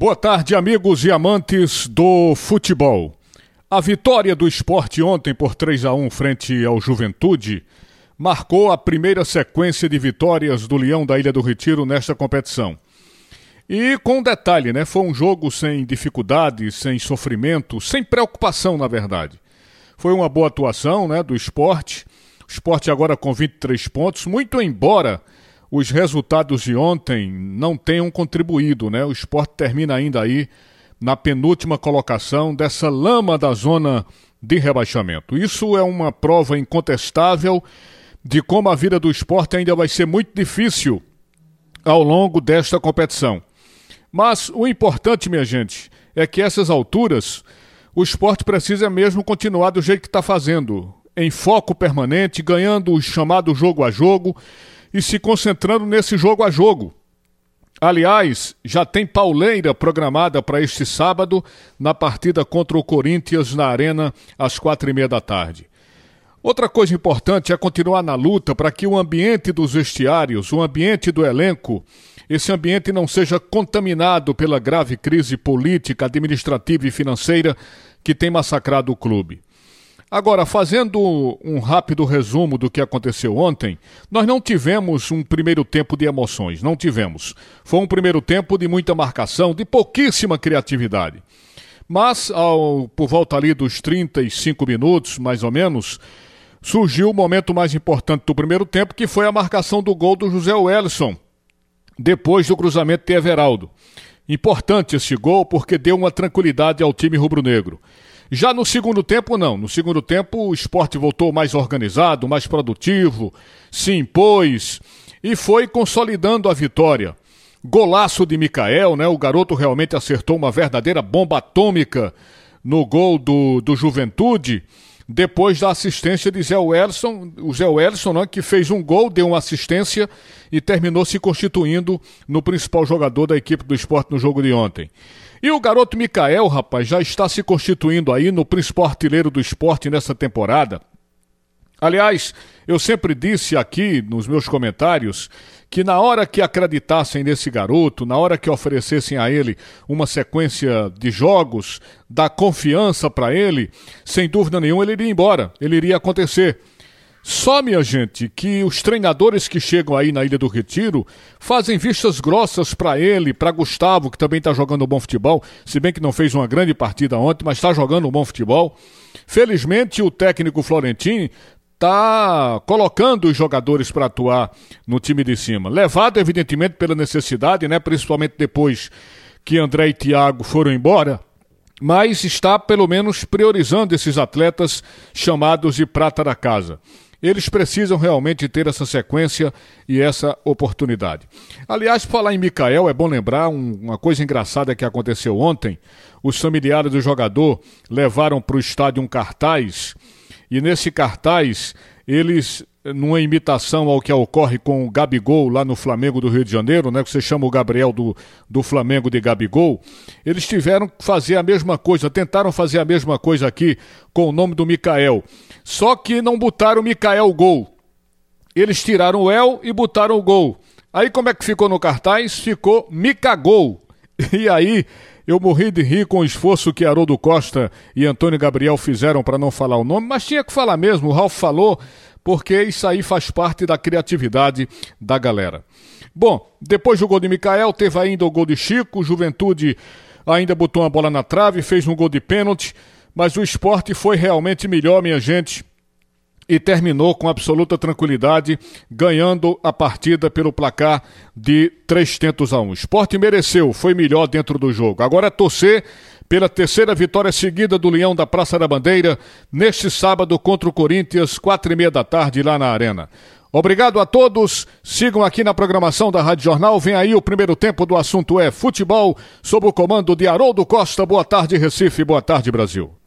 Boa tarde, amigos e amantes do futebol. A vitória do esporte ontem por 3 a 1 frente ao Juventude marcou a primeira sequência de vitórias do Leão da Ilha do Retiro nesta competição. E com um detalhe, né? Foi um jogo sem dificuldades, sem sofrimento, sem preocupação, na verdade. Foi uma boa atuação né, do esporte. O esporte agora com 23 pontos, muito embora os resultados de ontem não tenham contribuído, né? O esporte termina ainda aí na penúltima colocação dessa lama da zona de rebaixamento. Isso é uma prova incontestável de como a vida do esporte ainda vai ser muito difícil ao longo desta competição. Mas o importante, minha gente, é que essas alturas o esporte precisa mesmo continuar do jeito que está fazendo, em foco permanente, ganhando o chamado jogo a jogo e se concentrando nesse jogo a jogo. Aliás, já tem pauleira programada para este sábado na partida contra o Corinthians na Arena às quatro e meia da tarde. Outra coisa importante é continuar na luta para que o ambiente dos vestiários, o ambiente do elenco, esse ambiente não seja contaminado pela grave crise política, administrativa e financeira que tem massacrado o clube. Agora, fazendo um rápido resumo do que aconteceu ontem, nós não tivemos um primeiro tempo de emoções, não tivemos. Foi um primeiro tempo de muita marcação, de pouquíssima criatividade. Mas, ao, por volta ali dos 35 minutos, mais ou menos, surgiu o momento mais importante do primeiro tempo, que foi a marcação do gol do José Wellison, depois do cruzamento de Everaldo. Importante esse gol porque deu uma tranquilidade ao time rubro-negro. Já no segundo tempo, não. No segundo tempo, o esporte voltou mais organizado, mais produtivo, se impôs e foi consolidando a vitória. Golaço de Mikael, né? O garoto realmente acertou uma verdadeira bomba atômica no gol do, do Juventude, depois da assistência de Zé Welson, o Zé Welson, né, que fez um gol, deu uma assistência e terminou se constituindo no principal jogador da equipe do esporte no jogo de ontem. E o garoto Mikael, rapaz, já está se constituindo aí no principal artilheiro do esporte nessa temporada. Aliás, eu sempre disse aqui nos meus comentários que na hora que acreditassem nesse garoto, na hora que oferecessem a ele uma sequência de jogos, dar confiança para ele, sem dúvida nenhuma ele iria embora, ele iria acontecer. Só, minha gente, que os treinadores que chegam aí na Ilha do Retiro fazem vistas grossas para ele, para Gustavo, que também está jogando bom futebol, se bem que não fez uma grande partida ontem, mas está jogando um bom futebol. Felizmente, o técnico Florentino está colocando os jogadores para atuar no time de cima. Levado, evidentemente, pela necessidade, né? principalmente depois que André e Thiago foram embora mas está pelo menos priorizando esses atletas chamados de prata da casa. Eles precisam realmente ter essa sequência e essa oportunidade. Aliás, falar em Mikael, é bom lembrar um, uma coisa engraçada que aconteceu ontem. Os familiares do jogador levaram para o estádio um cartaz e nesse cartaz eles numa imitação ao que ocorre com o Gabigol lá no Flamengo do Rio de Janeiro, né, que você chama o Gabriel do, do Flamengo de Gabigol, eles tiveram que fazer a mesma coisa, tentaram fazer a mesma coisa aqui com o nome do Mikael. Só que não botaram o Mikael Gol. Eles tiraram o El e botaram o Gol. Aí como é que ficou no cartaz? Ficou Micagol. E aí eu morri de rir com o esforço que Haroldo Costa e Antônio Gabriel fizeram para não falar o nome, mas tinha que falar mesmo. O Ralf falou, porque isso aí faz parte da criatividade da galera. Bom, depois do gol de Mikael, teve ainda o gol de Chico, Juventude ainda botou uma bola na trave, fez um gol de pênalti, mas o esporte foi realmente melhor, minha gente, e terminou com absoluta tranquilidade, ganhando a partida pelo placar de três tentos a um. O esporte mereceu, foi melhor dentro do jogo. Agora é torcer pela terceira vitória seguida do Leão da Praça da Bandeira, neste sábado contra o Corinthians, quatro e meia da tarde, lá na Arena. Obrigado a todos. Sigam aqui na programação da Rádio Jornal. Vem aí o primeiro tempo do assunto é futebol, sob o comando de Haroldo Costa. Boa tarde, Recife. Boa tarde, Brasil.